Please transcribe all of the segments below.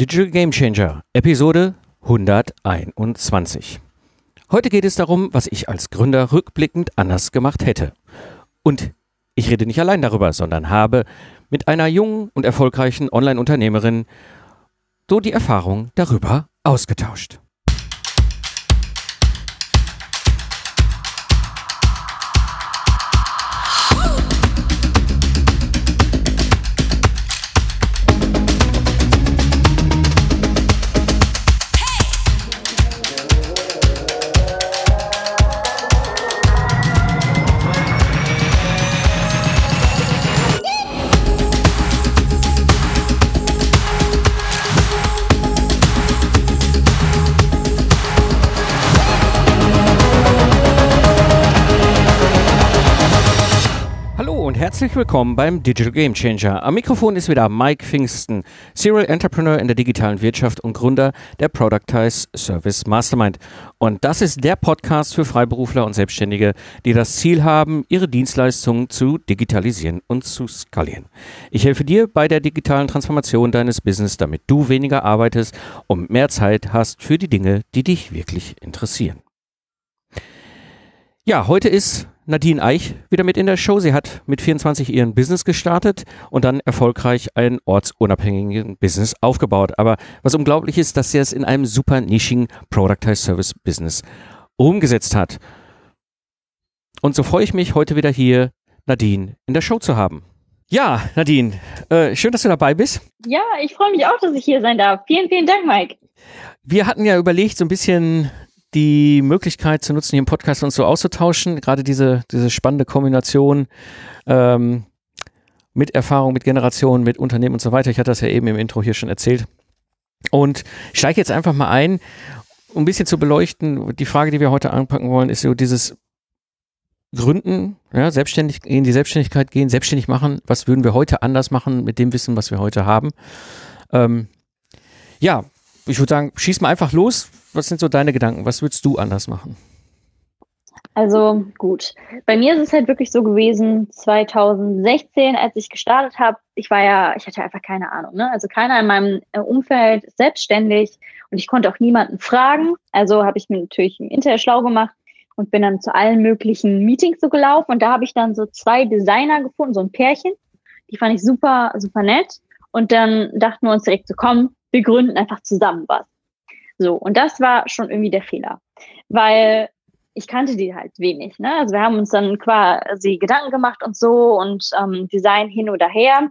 Digital Game Changer, Episode 121. Heute geht es darum, was ich als Gründer rückblickend anders gemacht hätte. Und ich rede nicht allein darüber, sondern habe mit einer jungen und erfolgreichen Online-Unternehmerin so die Erfahrung darüber ausgetauscht. Herzlich willkommen beim Digital Game Changer. Am Mikrofon ist wieder Mike Pfingsten, Serial Entrepreneur in der digitalen Wirtschaft und Gründer der Productize Service Mastermind. Und das ist der Podcast für Freiberufler und Selbstständige, die das Ziel haben, ihre Dienstleistungen zu digitalisieren und zu skalieren. Ich helfe dir bei der digitalen Transformation deines Business, damit du weniger arbeitest und mehr Zeit hast für die Dinge, die dich wirklich interessieren. Ja, heute ist Nadine Eich wieder mit in der Show. Sie hat mit 24 ihren Business gestartet und dann erfolgreich ein ortsunabhängigen Business aufgebaut. Aber was unglaublich ist, dass sie es in einem super nischigen Productized Service Business umgesetzt hat. Und so freue ich mich, heute wieder hier Nadine in der Show zu haben. Ja, Nadine, äh, schön, dass du dabei bist. Ja, ich freue mich auch, dass ich hier sein darf. Vielen, vielen Dank, Mike. Wir hatten ja überlegt, so ein bisschen die Möglichkeit zu nutzen, hier im Podcast uns so auszutauschen. Gerade diese, diese spannende Kombination ähm, mit Erfahrung, mit Generationen, mit Unternehmen und so weiter. Ich hatte das ja eben im Intro hier schon erzählt. Und ich steige jetzt einfach mal ein, um ein bisschen zu beleuchten. Die Frage, die wir heute anpacken wollen, ist so dieses Gründen, ja, selbstständig in die Selbstständigkeit gehen, selbstständig machen. Was würden wir heute anders machen mit dem Wissen, was wir heute haben? Ähm, ja, ich würde sagen, schieß mal einfach los. Was sind so deine Gedanken? Was würdest du anders machen? Also gut, bei mir ist es halt wirklich so gewesen, 2016, als ich gestartet habe, ich war ja, ich hatte einfach keine Ahnung, ne? Also keiner in meinem äh, Umfeld ist selbstständig und ich konnte auch niemanden fragen. Also habe ich mir natürlich im Internet schlau gemacht und bin dann zu allen möglichen Meetings so gelaufen und da habe ich dann so zwei Designer gefunden, so ein Pärchen. Die fand ich super, super nett. Und dann dachten wir uns direkt so, komm, wir gründen einfach zusammen was. So, und das war schon irgendwie der Fehler, weil ich kannte die halt wenig. Ne? Also wir haben uns dann quasi Gedanken gemacht und so und ähm, Design hin oder her,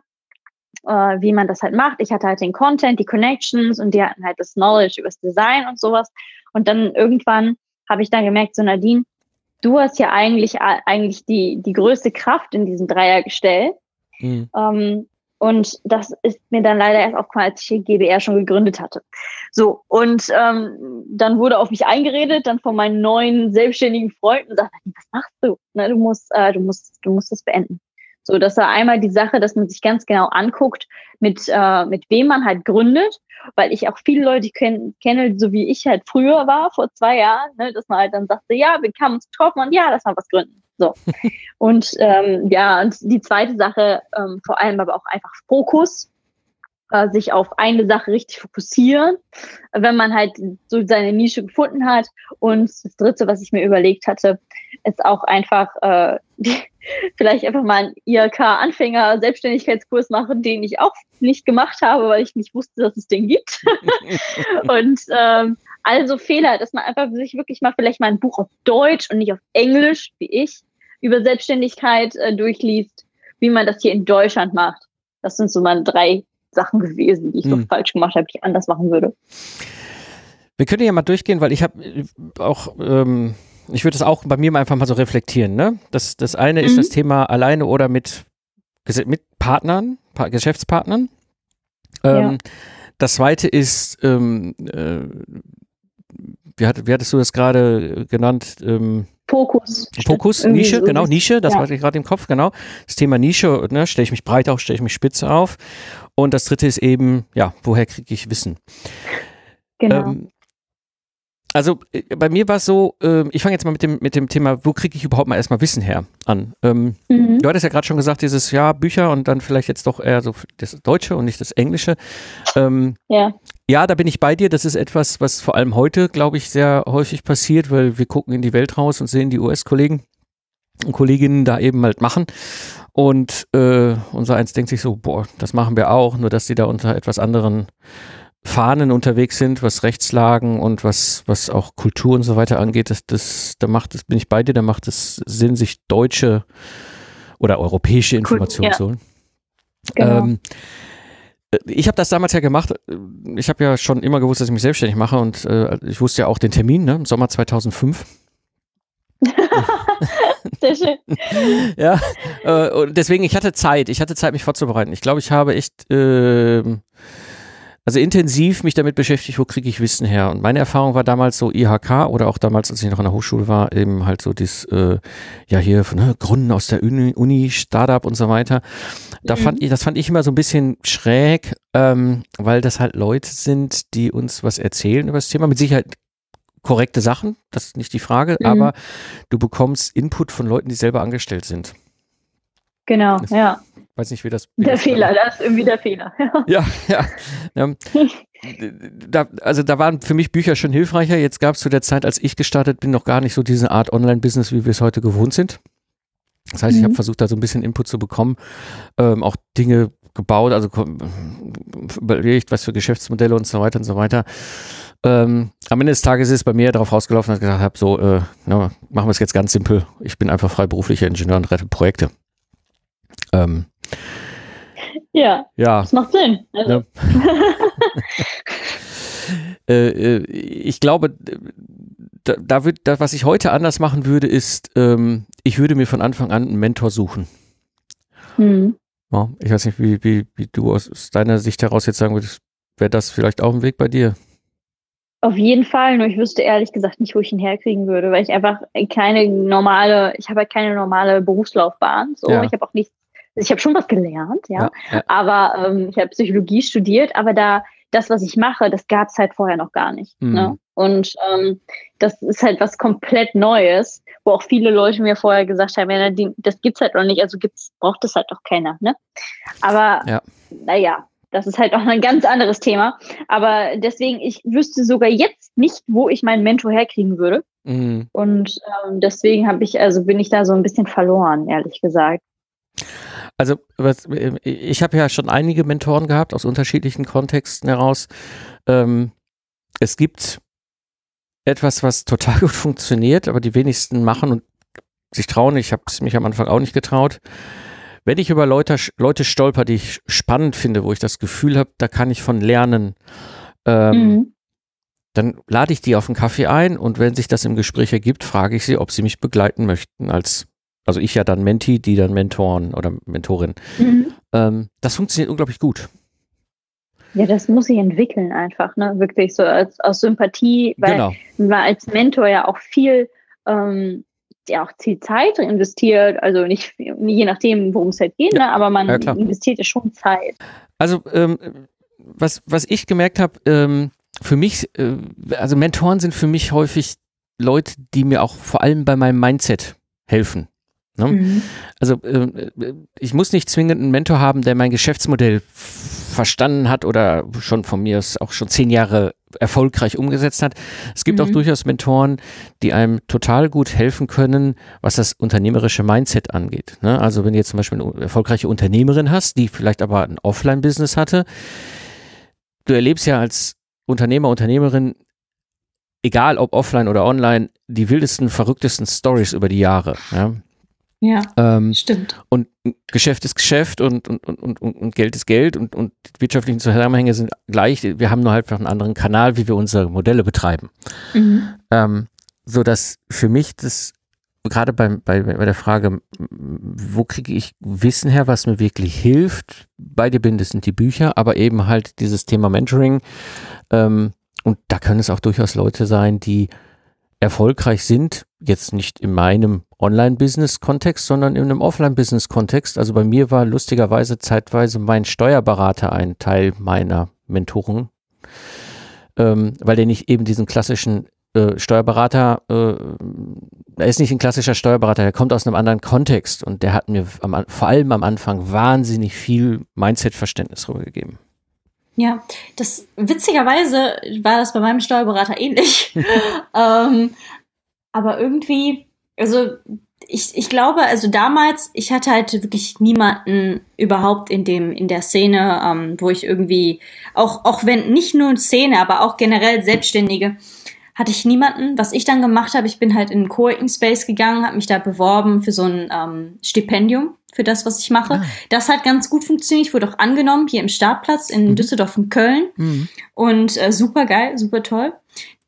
äh, wie man das halt macht. Ich hatte halt den Content, die Connections und die hatten halt das Knowledge über das Design und sowas. Und dann irgendwann habe ich dann gemerkt, so Nadine, du hast ja eigentlich eigentlich die die größte Kraft in diesem Dreiergestell. Mhm. Ähm, und das ist mir dann leider erst aufgefallen, als ich hier GBR schon gegründet hatte. So, und ähm, dann wurde auf mich eingeredet, dann von meinen neuen selbstständigen Freunden, sagt, was machst du? Na, du musst, äh, du musst, du musst das beenden. So, das war einmal die Sache, dass man sich ganz genau anguckt, mit, äh, mit wem man halt gründet, weil ich auch viele Leute kenn, kenne, so wie ich halt früher war, vor zwei Jahren, ne, dass man halt dann sagte, ja, wir kamen uns getroffen und ja, lass mal was gründen. So. Und ähm, ja, und die zweite Sache, ähm, vor allem aber auch einfach Fokus, äh, sich auf eine Sache richtig fokussieren, wenn man halt so seine Nische gefunden hat. Und das dritte, was ich mir überlegt hatte, ist auch einfach äh, vielleicht einfach mal einen IRK-Anfänger-Selbstständigkeitskurs machen, den ich auch nicht gemacht habe, weil ich nicht wusste, dass es den gibt. und ähm, also Fehler, dass man einfach sich wirklich mal vielleicht mal ein Buch auf Deutsch und nicht auf Englisch, wie ich, über Selbstständigkeit äh, durchliest, wie man das hier in Deutschland macht. Das sind so meine drei Sachen gewesen, die ich hm. so falsch gemacht habe, die ich anders machen würde. Wir können ja mal durchgehen, weil ich habe äh, auch, ähm, ich würde das auch bei mir mal einfach mal so reflektieren. Ne? Das, das eine mhm. ist das Thema alleine oder mit, mit Partnern, pa Geschäftspartnern. Ähm, ja. Das zweite ist, ähm, äh, wie, hat, wie hattest du das gerade genannt? Ähm, Fokus. Fokus, Nische, so genau, Nische, das ja. war ich gerade im Kopf, genau. Das Thema Nische, ne, stelle ich mich breit auf, stelle ich mich spitze auf. Und das dritte ist eben, ja, woher kriege ich Wissen? Genau. Ähm, also äh, bei mir war es so, äh, ich fange jetzt mal mit dem, mit dem Thema, wo kriege ich überhaupt mal erstmal Wissen her an. Ähm, mhm. Du hattest ja gerade schon gesagt, dieses Jahr Bücher und dann vielleicht jetzt doch eher so das Deutsche und nicht das Englische. Ähm, ja. Ja, da bin ich bei dir. Das ist etwas, was vor allem heute, glaube ich, sehr häufig passiert, weil wir gucken in die Welt raus und sehen die US-Kollegen und Kolleginnen da eben halt machen. Und äh, unser eins denkt sich so, boah, das machen wir auch, nur dass die da unter etwas anderen Fahnen unterwegs sind, was Rechtslagen und was, was auch Kultur und so weiter angeht, das, das, da macht es, bin ich bei dir, da macht es Sinn, sich deutsche oder europäische Informationen zu holen. Genau. Ähm, ich habe das damals ja gemacht. Ich habe ja schon immer gewusst, dass ich mich selbstständig mache und äh, ich wusste ja auch den Termin, ne, im Sommer 2005. Sehr schön. ja, äh, und deswegen, ich hatte Zeit. Ich hatte Zeit, mich vorzubereiten. Ich glaube, ich habe echt äh, also intensiv mich damit beschäftigt, wo kriege ich Wissen her. Und meine Erfahrung war damals so IHK oder auch damals, als ich noch an der Hochschule war, eben halt so das, äh, ja hier von ne, Gründen aus der Uni, Uni, Startup und so weiter. Da mhm. fand ich, das fand ich immer so ein bisschen schräg, ähm, weil das halt Leute sind, die uns was erzählen über das Thema. Mit Sicherheit korrekte Sachen, das ist nicht die Frage, mhm. aber du bekommst Input von Leuten, die selber angestellt sind. Genau, das, ja. Weiß nicht, wie das. Wie der das Fehler, das ist irgendwie der Fehler. ja, ja. ja. da, also da waren für mich Bücher schon hilfreicher. Jetzt gab es zu der Zeit, als ich gestartet bin, noch gar nicht so diese Art Online-Business, wie wir es heute gewohnt sind. Das heißt, mhm. ich habe versucht, da so ein bisschen Input zu bekommen, ähm, auch Dinge gebaut, also überlegt, was für Geschäftsmodelle und so weiter und so weiter. Ähm, am Ende des Tages ist es bei mir darauf rausgelaufen, dass ich gesagt habe, so, äh, na, machen wir es jetzt ganz simpel. Ich bin einfach freiberuflicher Ingenieur und rette Projekte. Ähm, ja, ja, das macht Sinn. Also. Ja. Äh, äh, ich glaube, da, da wird, da, was ich heute anders machen würde, ist, ähm, ich würde mir von Anfang an einen Mentor suchen. Hm. Ja, ich weiß nicht, wie, wie, wie du aus deiner Sicht heraus jetzt sagen würdest, wäre das vielleicht auch ein Weg bei dir? Auf jeden Fall, nur ich wüsste ehrlich gesagt nicht, wo ich ihn herkriegen würde, weil ich einfach keine normale, ich habe halt keine normale Berufslaufbahn. So, ja. ich habe auch nichts ich habe schon was gelernt, ja, ja, ja. aber ähm, ich habe Psychologie studiert, aber da das, was ich mache, das gab es halt vorher noch gar nicht. Mhm. Ne? Und ähm, das ist halt was komplett Neues, wo auch viele Leute mir vorher gesagt haben, ja, das gibt's halt noch nicht, also gibt's, braucht es halt doch keiner. Ne? Aber ja. naja, das ist halt auch ein ganz anderes Thema. Aber deswegen, ich wüsste sogar jetzt nicht, wo ich meinen Mentor herkriegen würde. Mhm. Und ähm, deswegen habe ich, also bin ich da so ein bisschen verloren, ehrlich gesagt. Also was, ich habe ja schon einige Mentoren gehabt aus unterschiedlichen Kontexten heraus. Ähm, es gibt etwas, was total gut funktioniert, aber die wenigsten machen und sich trauen. Ich habe es mich am Anfang auch nicht getraut. Wenn ich über Leute, Leute stolper, die ich spannend finde, wo ich das Gefühl habe, da kann ich von lernen, ähm, mhm. dann lade ich die auf einen Kaffee ein und wenn sich das im Gespräch ergibt, frage ich sie, ob sie mich begleiten möchten als also ich ja dann Menti, die dann Mentoren oder Mentorin. Mhm. Ähm, das funktioniert unglaublich gut. Ja, das muss sich entwickeln einfach, ne? Wirklich so als, aus Sympathie, weil genau. man als Mentor ja auch viel, ähm, ja auch viel Zeit investiert, also nicht je nachdem, worum es halt geht, ja. ne? aber man ja, investiert ja schon Zeit. Also ähm, was, was ich gemerkt habe, ähm, für mich, äh, also Mentoren sind für mich häufig Leute, die mir auch vor allem bei meinem Mindset helfen. Ne? Mhm. Also äh, ich muss nicht zwingend einen Mentor haben, der mein Geschäftsmodell verstanden hat oder schon von mir aus auch schon zehn Jahre erfolgreich umgesetzt hat. Es gibt mhm. auch durchaus Mentoren, die einem total gut helfen können, was das unternehmerische Mindset angeht. Ne? Also wenn du jetzt zum Beispiel eine erfolgreiche Unternehmerin hast, die vielleicht aber ein Offline-Business hatte, du erlebst ja als Unternehmer, Unternehmerin egal ob offline oder online, die wildesten, verrücktesten Stories über die Jahre. Ja? Ja, ähm, stimmt. Und Geschäft ist Geschäft und, und, und, und, und Geld ist Geld und, und die wirtschaftlichen Zusammenhänge sind gleich. Wir haben nur halt einfach einen anderen Kanal, wie wir unsere Modelle betreiben. Mhm. Ähm, so dass für mich das gerade beim, bei, bei der Frage, wo kriege ich Wissen her, was mir wirklich hilft, bei dir bin, das sind die Bücher, aber eben halt dieses Thema Mentoring. Ähm, und da können es auch durchaus Leute sein, die erfolgreich sind, jetzt nicht in meinem Online-Business-Kontext, sondern in einem Offline-Business-Kontext. Also bei mir war lustigerweise zeitweise mein Steuerberater ein Teil meiner Mentoren, ähm, weil der nicht eben diesen klassischen äh, Steuerberater, äh, er ist nicht ein klassischer Steuerberater, der kommt aus einem anderen Kontext und der hat mir am, vor allem am Anfang wahnsinnig viel Mindset-Verständnis rübergegeben. Ja, das witzigerweise war das bei meinem Steuerberater ähnlich. ähm, aber irgendwie, also ich, ich glaube, also damals, ich hatte halt wirklich niemanden überhaupt in dem, in der Szene, ähm, wo ich irgendwie, auch, auch wenn nicht nur Szene, aber auch generell Selbstständige, hatte ich niemanden. Was ich dann gemacht habe, ich bin halt in einen Coworking Space gegangen, habe mich da beworben für so ein ähm, Stipendium für das, was ich mache. Ah. Das hat ganz gut funktioniert. Ich wurde auch angenommen hier im Startplatz in mhm. Düsseldorf und Köln. Mhm. Und äh, super geil, super toll.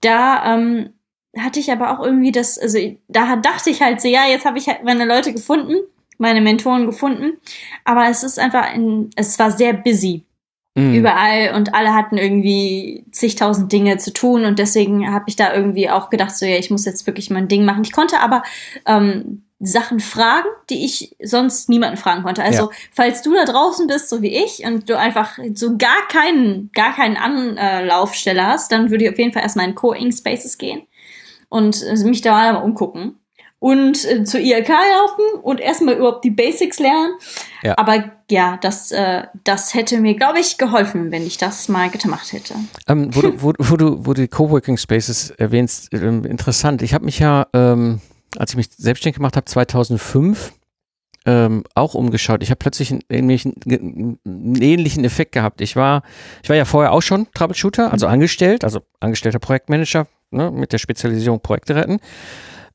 Da ähm, hatte ich aber auch irgendwie das, also da dachte ich halt so, ja, jetzt habe ich halt meine Leute gefunden, meine Mentoren gefunden. Aber es ist einfach, ein, es war sehr busy. Mhm. Überall und alle hatten irgendwie zigtausend Dinge zu tun und deswegen habe ich da irgendwie auch gedacht, so ja, ich muss jetzt wirklich mein Ding machen. Ich konnte aber ähm, Sachen fragen, die ich sonst niemanden fragen konnte. Also, ja. falls du da draußen bist, so wie ich, und du einfach so gar keinen, gar keinen Anlaufsteller hast, dann würde ich auf jeden Fall erstmal in Co-Ing Spaces gehen und äh, mich da mal umgucken und äh, zur IRK laufen und erstmal überhaupt die Basics lernen. Ja. Aber ja, das, äh, das hätte mir, glaube ich, geholfen, wenn ich das mal gemacht hätte. Ähm, wo, du, wo, wo, du, wo du die Coworking Spaces erwähnst, ähm, interessant. Ich habe mich ja ähm, als ich mich selbstständig gemacht habe, 2005, ähm, auch umgeschaut. Ich habe plötzlich einen, einen, einen, ähnlichen Effekt gehabt. Ich war, ich war ja vorher auch schon Troubleshooter, also mhm. angestellt, also angestellter Projektmanager ne, mit der Spezialisierung Projekte retten.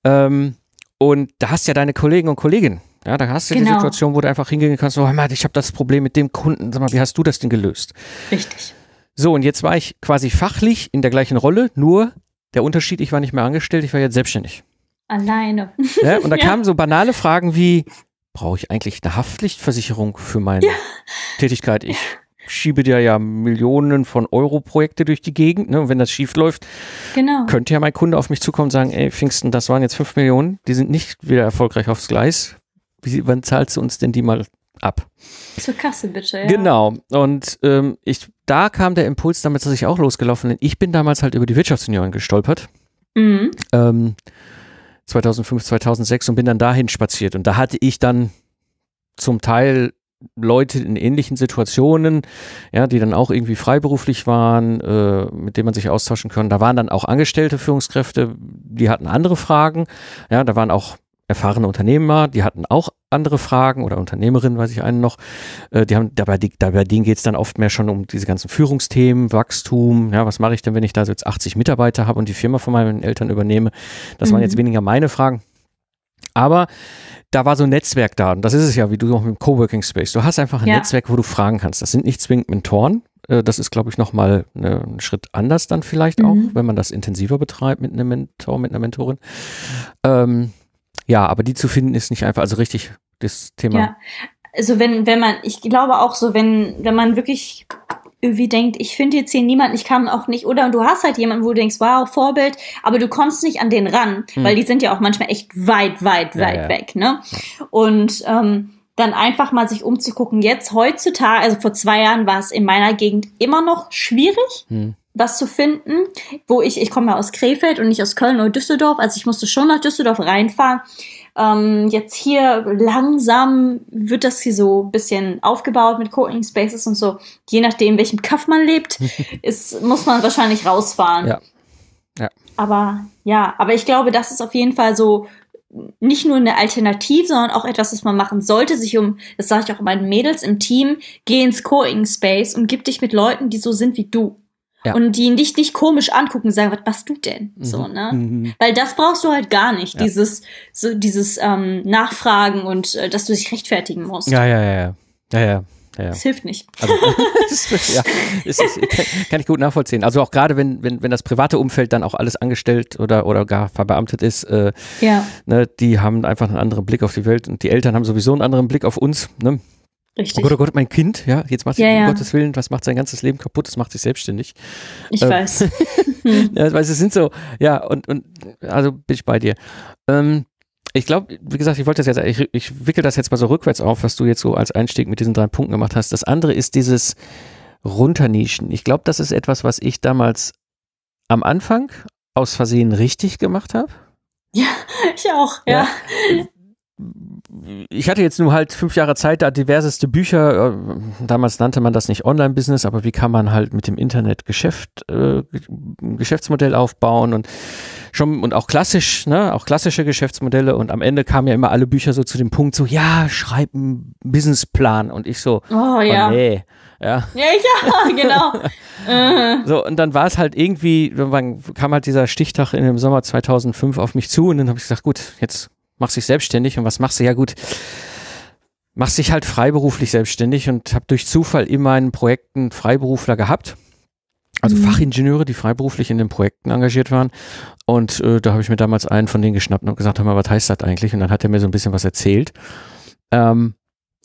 Ähm, und da hast ja deine Kollegen und Kolleginnen. Ja, da hast du genau. die Situation, wo du einfach hingehen kannst, oh Mann, ich habe das Problem mit dem Kunden. Sag mal, wie hast du das denn gelöst? Richtig. So, und jetzt war ich quasi fachlich in der gleichen Rolle, nur der Unterschied, ich war nicht mehr angestellt, ich war jetzt selbstständig. Alleine. Ja, und da ja. kamen so banale Fragen wie, brauche ich eigentlich eine Haftpflichtversicherung für meine ja. Tätigkeit? Ich schiebe dir ja Millionen von Euro Projekte durch die Gegend. Ne? Und wenn das schief läuft, genau. könnte ja mein Kunde auf mich zukommen und sagen, ey, Pfingsten, das waren jetzt fünf Millionen, die sind nicht wieder erfolgreich aufs Gleis. Wie, wann zahlst du uns denn die mal ab? Zur Kasse bitte, ja. Genau. Und ähm, ich, da kam der Impuls, damit dass ich auch losgelaufen bin. Ich bin damals halt über die Wirtschaftsunion gestolpert. Mhm. Ähm, 2005, 2006 und bin dann dahin spaziert. Und da hatte ich dann zum Teil Leute in ähnlichen Situationen, ja, die dann auch irgendwie freiberuflich waren, äh, mit denen man sich austauschen kann. Da waren dann auch angestellte Führungskräfte, die hatten andere Fragen. Ja, da waren auch erfahrene Unternehmer, die hatten auch andere Fragen oder Unternehmerinnen, weiß ich einen noch. Äh, die haben dabei, die, dabei denen geht es dann oft mehr schon um diese ganzen Führungsthemen, Wachstum. Ja, was mache ich denn, wenn ich da so jetzt 80 Mitarbeiter habe und die Firma von meinen Eltern übernehme? Das mhm. waren jetzt weniger meine Fragen. Aber da war so ein Netzwerk da. Und das ist es ja, wie du auch mit dem Coworking Space. Du hast einfach ein ja. Netzwerk, wo du fragen kannst. Das sind nicht zwingend Mentoren. Äh, das ist, glaube ich, nochmal ne, ein Schritt anders dann vielleicht mhm. auch, wenn man das intensiver betreibt mit einem Mentor, mit einer Mentorin. Ähm, ja, aber die zu finden ist nicht einfach, also richtig das Thema. Ja, also wenn, wenn man, ich glaube auch so, wenn, wenn man wirklich irgendwie denkt, ich finde jetzt hier niemanden, ich kann auch nicht, oder du hast halt jemanden, wo du denkst, wow, Vorbild, aber du kommst nicht an den ran, hm. weil die sind ja auch manchmal echt weit, weit, weit ja. weg, ne? Und ähm, dann einfach mal sich umzugucken. Jetzt heutzutage, also vor zwei Jahren war es in meiner Gegend immer noch schwierig. Hm was zu finden, wo ich, ich komme ja aus Krefeld und nicht aus Köln oder Düsseldorf, also ich musste schon nach Düsseldorf reinfahren. Ähm, jetzt hier langsam wird das hier so ein bisschen aufgebaut mit Co-Working Spaces und so. Je nachdem, welchem Kaff man lebt, ist, muss man wahrscheinlich rausfahren. Ja. ja. Aber ja, aber ich glaube, das ist auf jeden Fall so nicht nur eine Alternative, sondern auch etwas, was man machen sollte, sich um, das sage ich auch meinen Mädels im Team, geh ins Co-Working Space und gib dich mit Leuten, die so sind wie du. Ja. Und die dich nicht komisch angucken und sagen, was machst du denn? Mhm. So, ne? Mhm. Weil das brauchst du halt gar nicht, ja. dieses, so, dieses ähm, Nachfragen und äh, dass du dich rechtfertigen musst. Ja, ja, ja, ja. Ja, ja. Ja, Das hilft nicht. Also, ja, ist, ist, kann ich gut nachvollziehen. Also auch gerade wenn, wenn, wenn das private Umfeld dann auch alles angestellt oder, oder gar verbeamtet ist, äh, ja. ne, die haben einfach einen anderen Blick auf die Welt und die Eltern haben sowieso einen anderen Blick auf uns. Ne? Richtig. Oh Gott, oh Gott, mein Kind, ja, jetzt macht ja, um ja. Gottes Willen, was macht sein ganzes Leben kaputt, das macht sich selbstständig. Ich ähm, weiß. ja, weil es sind so, ja, und, und also bin ich bei dir. Ähm, ich glaube, wie gesagt, ich wollte das jetzt, ich, ich wickel das jetzt mal so rückwärts auf, was du jetzt so als Einstieg mit diesen drei Punkten gemacht hast. Das andere ist dieses Runternischen. Ich glaube, das ist etwas, was ich damals am Anfang aus Versehen richtig gemacht habe. Ja, ich auch, ja. ja. Ich hatte jetzt nur halt fünf Jahre Zeit, da diverseste Bücher, äh, damals nannte man das nicht Online-Business, aber wie kann man halt mit dem Internet Geschäft, äh, Geschäftsmodell aufbauen und schon und auch klassisch, ne, auch klassische Geschäftsmodelle und am Ende kamen ja immer alle Bücher so zu dem Punkt so, ja, schreib einen Businessplan und ich so, oh, ja. Oh, nee. Ja, ja, ja genau. so, und dann war es halt irgendwie, dann kam halt dieser Stichtag in dem Sommer 2005 auf mich zu und dann habe ich gesagt, gut, jetzt machst dich selbstständig und was machst du? Ja gut, machst dich halt freiberuflich selbstständig und habe durch Zufall in meinen Projekten Freiberufler gehabt also mhm. Fachingenieure, die freiberuflich in den Projekten engagiert waren. Und äh, da habe ich mir damals einen von denen geschnappt und gesagt, hör mal, was heißt das eigentlich? Und dann hat er mir so ein bisschen was erzählt. Ähm,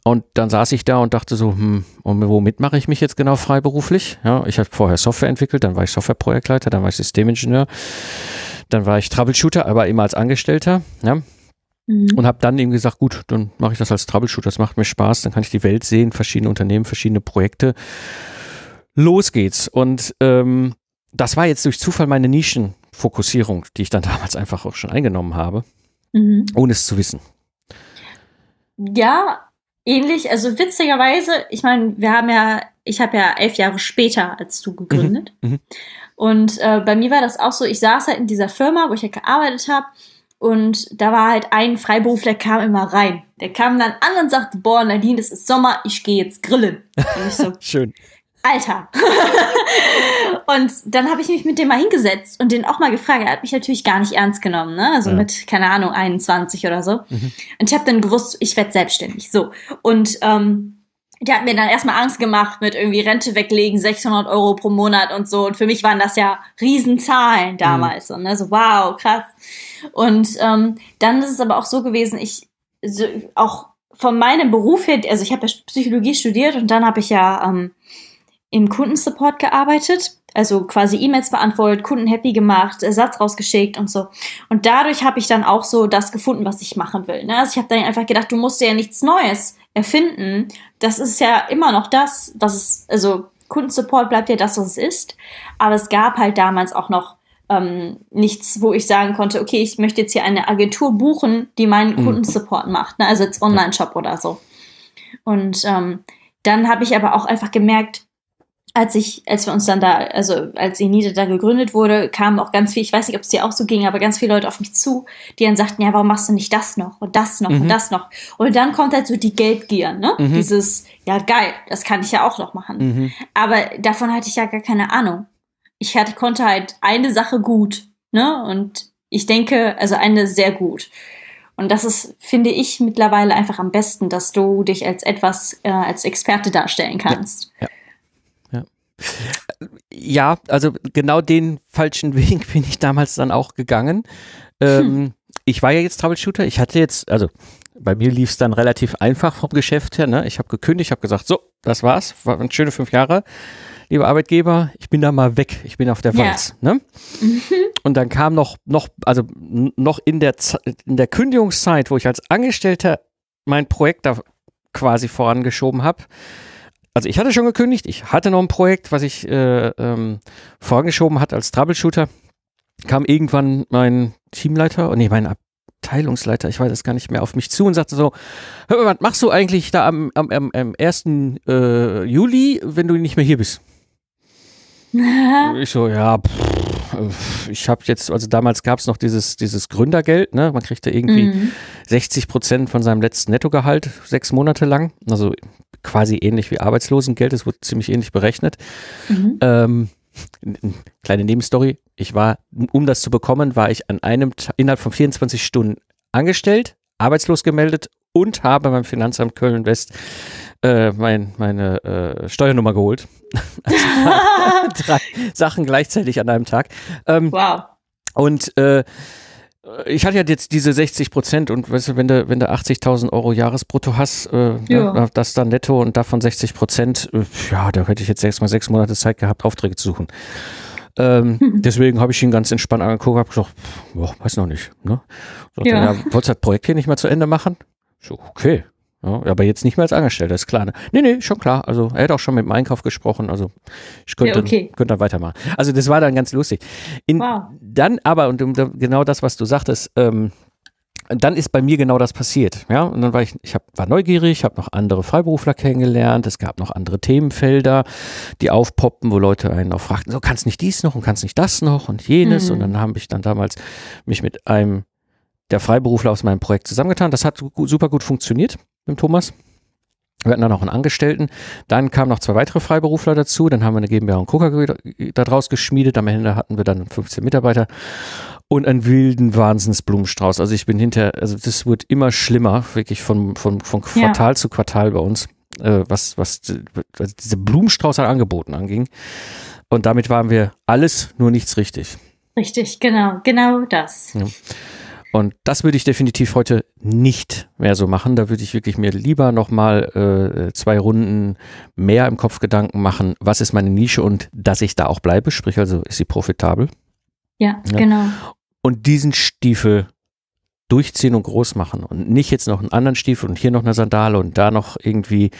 und dann saß ich da und dachte so, hm, und womit mache ich mich jetzt genau freiberuflich? Ja, ich habe vorher Software entwickelt, dann war ich Softwareprojektleiter, dann war ich Systemingenieur, dann war ich Troubleshooter, aber immer als Angestellter. Ja. Mhm. Und habe dann eben gesagt, gut, dann mache ich das als Troubleshooter, das macht mir Spaß, dann kann ich die Welt sehen, verschiedene Unternehmen, verschiedene Projekte los geht's. Und ähm, das war jetzt durch Zufall meine Nischenfokussierung, die ich dann damals einfach auch schon eingenommen habe, mhm. ohne es zu wissen. Ja, ähnlich. Also witzigerweise, ich meine, wir haben ja, ich habe ja elf Jahre später als du gegründet. Mhm. Mhm. Und äh, bei mir war das auch so, ich saß halt in dieser Firma, wo ich halt gearbeitet habe. Und da war halt ein Freiberufler, der kam immer rein. Der kam dann an und sagte, boah, Nadine, es ist Sommer, ich gehe jetzt grillen. Und ich so, Schön. Alter. und dann habe ich mich mit dem mal hingesetzt und den auch mal gefragt. Er hat mich natürlich gar nicht ernst genommen, ne? Also ja. mit, keine Ahnung, 21 oder so. Mhm. Und ich habe dann gewusst, ich werde selbstständig. So. Und ähm, der hat mir dann erstmal Angst gemacht mit irgendwie Rente weglegen, 600 Euro pro Monat und so. Und für mich waren das ja Riesenzahlen damals. Mhm. Und ne, so, wow, krass. Und ähm, dann ist es aber auch so gewesen, ich so, auch von meinem Beruf her, also ich habe ja Psychologie studiert und dann habe ich ja ähm, im Kundensupport gearbeitet, also quasi E-Mails beantwortet, Kunden happy gemacht, Ersatz rausgeschickt und so. Und dadurch habe ich dann auch so das gefunden, was ich machen will. Ne? Also ich habe dann einfach gedacht, du musst ja nichts Neues erfinden. Das ist ja immer noch das, was es, also Kundensupport bleibt ja das, was es ist. Aber es gab halt damals auch noch ähm, nichts, wo ich sagen konnte, okay, ich möchte jetzt hier eine Agentur buchen, die meinen mhm. Kundensupport macht, ne? also jetzt Online-Shop oder so. Und ähm, dann habe ich aber auch einfach gemerkt, als ich, als wir uns dann da, also als Enide da gegründet wurde, kamen auch ganz viel, ich weiß nicht, ob es dir auch so ging, aber ganz viele Leute auf mich zu, die dann sagten, ja, warum machst du nicht das noch und das noch mhm. und das noch? Und dann kommt halt so die Geldgier, ne? Mhm. Dieses, ja, geil, das kann ich ja auch noch machen. Mhm. Aber davon hatte ich ja gar keine Ahnung. Ich hatte, konnte halt eine Sache gut, ne? Und ich denke, also eine sehr gut. Und das ist, finde ich, mittlerweile einfach am besten, dass du dich als etwas, äh, als Experte darstellen kannst. Ja. ja. Ja, also genau den falschen Weg bin ich damals dann auch gegangen. Ähm, hm. Ich war ja jetzt Troubleshooter. Ich hatte jetzt, also bei mir lief es dann relativ einfach vom Geschäft her. Ne? Ich habe gekündigt, habe gesagt, so, das war's. Waren schöne fünf Jahre. Lieber Arbeitgeber, ich bin da mal weg. Ich bin auf der Walz. Ja. Ne? Mhm. Und dann kam noch, noch, also noch in der, in der Kündigungszeit, wo ich als Angestellter mein Projekt da quasi vorangeschoben habe, also ich hatte schon gekündigt, ich hatte noch ein Projekt, was ich äh, ähm, vorangeschoben hatte als Troubleshooter. Kam irgendwann mein Teamleiter, nee, mein Abteilungsleiter, ich weiß es gar nicht mehr, auf mich zu und sagte so, hör mal, was machst du eigentlich da am, am, am, am 1. Äh, Juli, wenn du nicht mehr hier bist? ich so, ja, pff, ich habe jetzt, also damals gab es noch dieses, dieses Gründergeld, ne? Man kriegte irgendwie mhm. 60 Prozent von seinem letzten Nettogehalt sechs Monate lang. Also quasi ähnlich wie Arbeitslosengeld, es wurde ziemlich ähnlich berechnet. Mhm. Ähm, kleine Nebenstory, ich war, um das zu bekommen, war ich an einem, innerhalb von 24 Stunden angestellt, arbeitslos gemeldet und habe beim Finanzamt Köln-West äh, mein, meine äh, Steuernummer geholt. also drei Sachen gleichzeitig an einem Tag. Ähm, wow. Und äh, ich hatte ja jetzt diese 60 Prozent und weißt du, wenn du, wenn du 80.000 Euro Jahresbrutto hast, äh, ne, ja. das dann netto und davon 60 Prozent, äh, ja, da hätte ich jetzt sechs mal sechs Monate Zeit gehabt, Aufträge zu suchen. Ähm. Deswegen habe ich ihn ganz entspannt angeguckt, habe gesagt, boah, weiß noch nicht. Ne? Sagte, ja. ja, wolltest du das Projekt hier nicht mal zu Ende machen? So, okay, Ja, aber jetzt nicht mehr als Angestellter, ist klar. Ne? Nee, nee, schon klar. Also er hat auch schon mit dem Einkauf gesprochen. Also ich könnte, Ja, okay. könnte dann weitermachen. Also das war dann ganz lustig. In, Wow. Dann aber, und genau das, was du sagtest, ähm, dann ist bei mir genau das passiert. Ja, und dann war ich, ich hab, war neugierig, habe noch andere Freiberufler kennengelernt. Es gab noch andere Themenfelder, die aufpoppen, wo Leute einen auch fragten, so kannst nicht dies noch und kannst nicht das noch und jenes. Mhm. Und dann habe ich dann damals mich mit einem der Freiberufler aus meinem Projekt zusammengetan. Das hat super gut funktioniert mit Thomas. Wir hatten dann noch einen Angestellten. Dann kamen noch zwei weitere Freiberufler dazu. Dann haben wir eine GmbH und Coca daraus geschmiedet. Am Ende hatten wir dann 15 Mitarbeiter und einen wilden Wahnsinnsblumenstrauß. Also ich bin hinter, also das wird immer schlimmer, wirklich von, von, von Ja. Quartal zu Quartal bei uns, äh, was, was was diese Blumenstrauß an Angeboten anging. Und damit waren wir alles, nur nichts richtig. Richtig, genau, genau das. Und das würde ich definitiv heute nicht mehr so machen. Da würde ich wirklich mir lieber nochmal äh, zwei Runden mehr im Kopf Gedanken machen, was ist meine Nische und dass ich da auch bleibe, sprich also ist sie profitabel. Ja, Ja. genau. Und diesen Stiefel durchziehen und groß machen und nicht jetzt noch einen anderen Stiefel und hier noch eine Sandale und da noch irgendwie,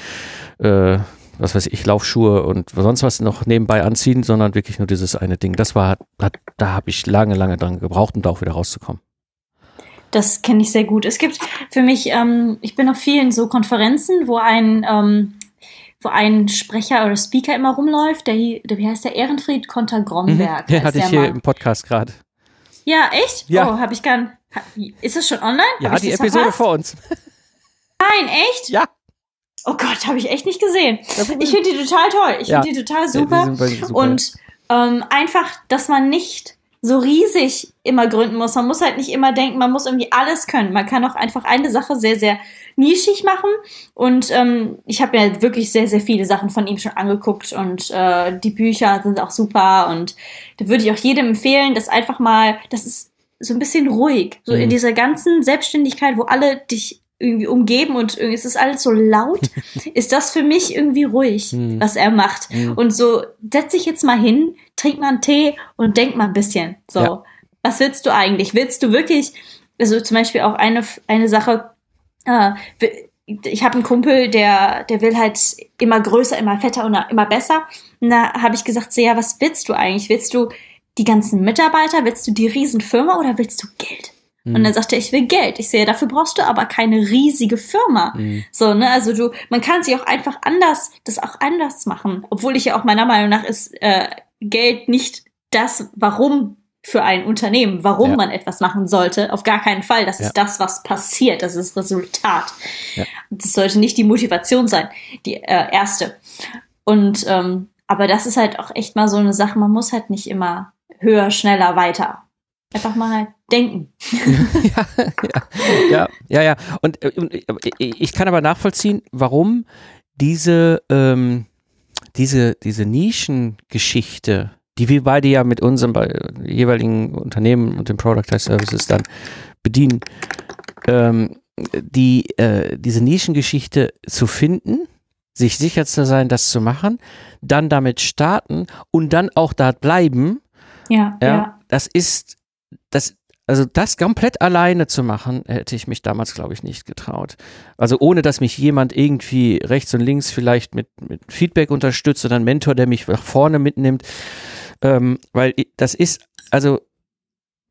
äh, was weiß ich, Laufschuhe und sonst was noch nebenbei anziehen, sondern wirklich nur dieses eine Ding. Das war, hat, da habe ich lange, lange dran gebraucht, um da auch wieder rauszukommen. Das kenne ich sehr gut. Es gibt für mich, ähm, ich bin auf vielen so Konferenzen, wo ein, ähm, wo ein Sprecher oder Speaker immer rumläuft, der, der wie heißt der Ehrenfried Konter-Gromberg. Ja, heißt hatte ich hier Mann. im Podcast gerade. Ja, echt? Ja. Oh, habe ich gar Ist es schon online? Ja, die Episode verpasst? vor uns. Nein, echt? Ja. Oh Gott, habe ich echt nicht gesehen. Ich finde die total toll. Ich Ja. finde die total Ja, die super. sind wirklich super. Und ähm, einfach, dass man nicht so riesig immer gründen muss. Man muss halt nicht immer denken, man muss irgendwie alles können. Man kann auch einfach eine Sache sehr, sehr nischig machen. Und ähm, ich habe mir wirklich sehr, sehr viele Sachen von ihm schon angeguckt und äh, die Bücher sind auch super. Und da würde ich auch jedem empfehlen, das einfach mal, das ist so ein bisschen ruhig. So in Mhm. dieser ganzen Selbstständigkeit, wo alle dich irgendwie umgeben und irgendwie es ist alles so laut, ist das für mich irgendwie ruhig, Mhm. was er macht. Mhm. Und so, setz dich jetzt mal hin, trink mal einen Tee und denk mal ein bisschen. So, Ja. was willst du eigentlich? Willst du wirklich, also zum Beispiel auch eine, eine Sache, äh, ich habe einen Kumpel, der, der will halt immer größer, immer fetter und immer besser. Und da habe ich gesagt, so, ja, was willst du eigentlich? Willst du die ganzen Mitarbeiter? Willst du die Riesenfirma oder willst du Geld? Mhm. Und dann sagte er, ich will Geld. Ich sehe, dafür brauchst du aber keine riesige Firma. Mhm. So, ne, also du, man kann sich auch einfach anders, das auch anders machen. Obwohl ich ja auch meiner Meinung nach ist äh, Geld nicht das, warum für ein Unternehmen, warum Ja. man etwas machen sollte. Auf gar keinen Fall. Das Ja. ist das, was passiert. Das ist Resultat. Ja. Das sollte nicht die Motivation sein, die äh, erste. Und ähm, aber das ist halt auch echt mal so eine Sache. Man muss halt nicht immer höher, schneller, weiter. Einfach mal denken. ja, ja, ja, ja. Und, äh, und äh, ich kann aber nachvollziehen, warum diese, ähm, diese, diese Nischengeschichte, die wir beide ja mit unserem bei- jeweiligen Unternehmen und den Productized Services dann bedienen, ähm, die, äh, diese Nischengeschichte zu finden, sich sicher zu sein, das zu machen, dann damit starten und dann auch da bleiben, Ja, ja, ja. das ist, das, also das komplett alleine zu machen, hätte ich mich damals, glaube ich, nicht getraut. Also ohne, dass mich jemand irgendwie rechts und links vielleicht mit, mit Feedback unterstützt oder ein Mentor, der mich nach vorne mitnimmt. Ähm, weil das ist, also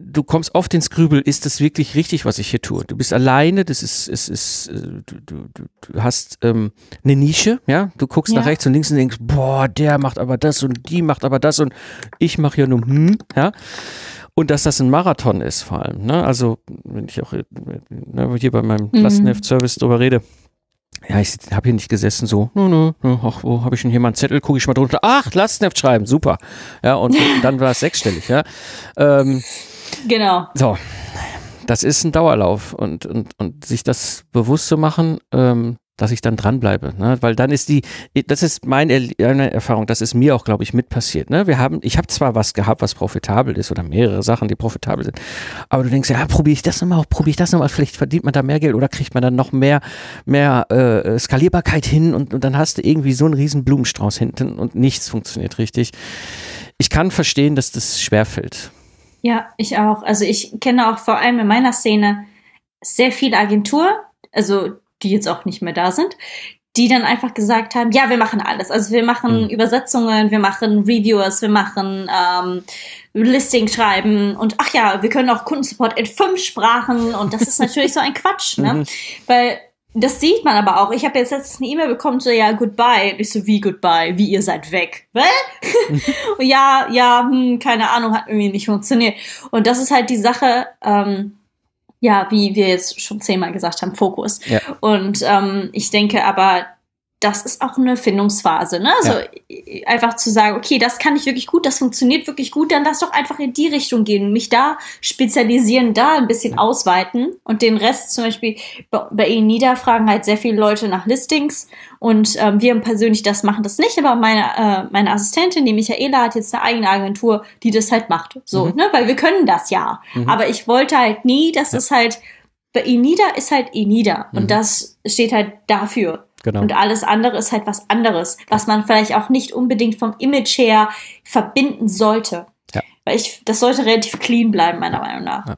du kommst oft ins Grübel, ist das wirklich richtig, was ich hier tue? Du bist alleine, das ist, es ist, äh, du, du, du, du hast ähm, eine Nische, ja, du guckst Ja. nach rechts und links und denkst, boah, der macht aber das und die macht aber das und ich mache ja nur hm, ja. Und dass das ein Marathon ist vor allem, ne? Also, wenn ich auch ne, hier bei meinem Mhm. Lastenheft-Service drüber rede, ja, ich habe hier nicht gesessen so, nö, nö, nö, ach, wo habe ich denn hier mal einen Zettel, gucke ich mal drunter, ach, Lastenheft schreiben, super. Ja, und, und dann war es sechsstellig, ja. Ähm, Genau. so, das ist ein Dauerlauf und, und, und sich das bewusst zu machen, ähm, dass ich dann dranbleibe, ne? weil dann ist die, das ist meine, Er- Erfahrung, das ist mir auch, glaube ich, mit passiert. Ne? Wir haben, ich habe zwar was gehabt, was profitabel ist oder mehrere Sachen, die profitabel sind, aber du denkst, ja, probiere ich das nochmal, probiere ich das nochmal, vielleicht verdient man da mehr Geld oder kriegt man dann noch mehr, mehr äh, Skalierbarkeit hin und, und dann hast du irgendwie so einen riesen Blumenstrauß hinten und nichts funktioniert richtig. Ich kann verstehen, dass das schwerfällt. Ja, ich auch. Also ich kenne auch vor allem in meiner Szene sehr viele Agentur, also die jetzt auch nicht mehr da sind, die dann einfach gesagt haben, ja, wir machen alles. Also wir machen mhm. Übersetzungen, wir machen Reviews, wir machen ähm, Listing schreiben und ach ja, wir können auch Kundensupport in fünf Sprachen und das ist natürlich so ein Quatsch, ne? Mhm. Weil das sieht man aber auch. Ich habe jetzt letztens eine E-Mail bekommen, so ja, goodbye. Und ich so, wie goodbye? Wie ihr seid weg? ja, ja, hm, keine Ahnung, hat irgendwie nicht funktioniert. Und das ist halt die Sache, ähm, ja, wie wir jetzt schon zehnmal gesagt haben, Fokus. Ja. Und ähm, ich denke aber, das ist auch eine Findungsphase. Ne? Also ja. einfach zu sagen, okay, das kann ich wirklich gut, das funktioniert wirklich gut, dann lass doch einfach in die Richtung gehen, mich da spezialisieren, da ein bisschen ja. ausweiten und den Rest zum Beispiel bei Ihnen niederfragen halt sehr viele Leute nach Listings und ähm, wir persönlich das machen das nicht, aber meine, äh, meine Assistentin, die Michaela, hat jetzt eine eigene Agentur, die das halt macht. So, mhm. ne? Weil wir können das ja. Mhm. Aber ich wollte halt nie, dass ja. es halt bei Enida ist halt Enida mhm. und das steht halt dafür. Genau. Und alles andere ist halt was anderes, was man vielleicht auch nicht unbedingt vom Image her verbinden sollte. Ja. Weil ich, das sollte relativ clean bleiben, meiner Meinung nach. Ja.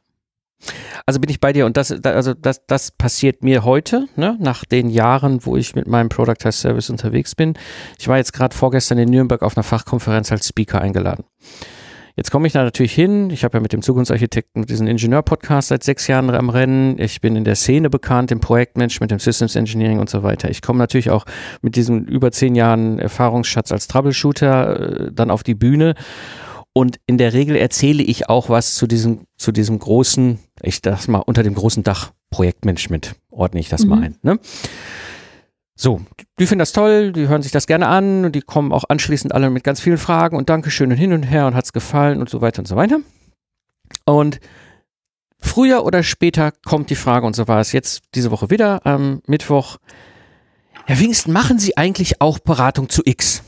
Also bin ich bei dir und das, also das, das passiert mir heute, ne, nach den Jahren, wo ich mit meinem Product Test Service unterwegs bin. Ich war jetzt gerade vorgestern in Nürnberg auf einer Fachkonferenz als Speaker eingeladen. Jetzt komme ich da natürlich hin. Ich habe ja mit dem Zukunftsarchitekten diesen Ingenieur-Podcast seit sechs Jahren am Rennen. Ich bin in der Szene bekannt, im Projektmanagement, im Systems Engineering und so weiter. Ich komme natürlich auch mit diesem über zehn Jahren Erfahrungsschatz als Troubleshooter äh, dann auf die Bühne. Und in der Regel erzähle ich auch was zu diesem, zu diesem großen, ich das mal unter dem großen Dach Projektmanagement ordne ich das mhm. mal ein. Ne? So, die finden das toll, die hören sich das gerne an und die kommen auch anschließend alle mit ganz vielen Fragen und Dankeschön und hin und her und hat's gefallen und so weiter und so weiter. Und früher oder später kommt die Frage, und so war es jetzt diese Woche wieder am Mittwoch. Herr Wingsten, machen Sie eigentlich auch Beratung zu X?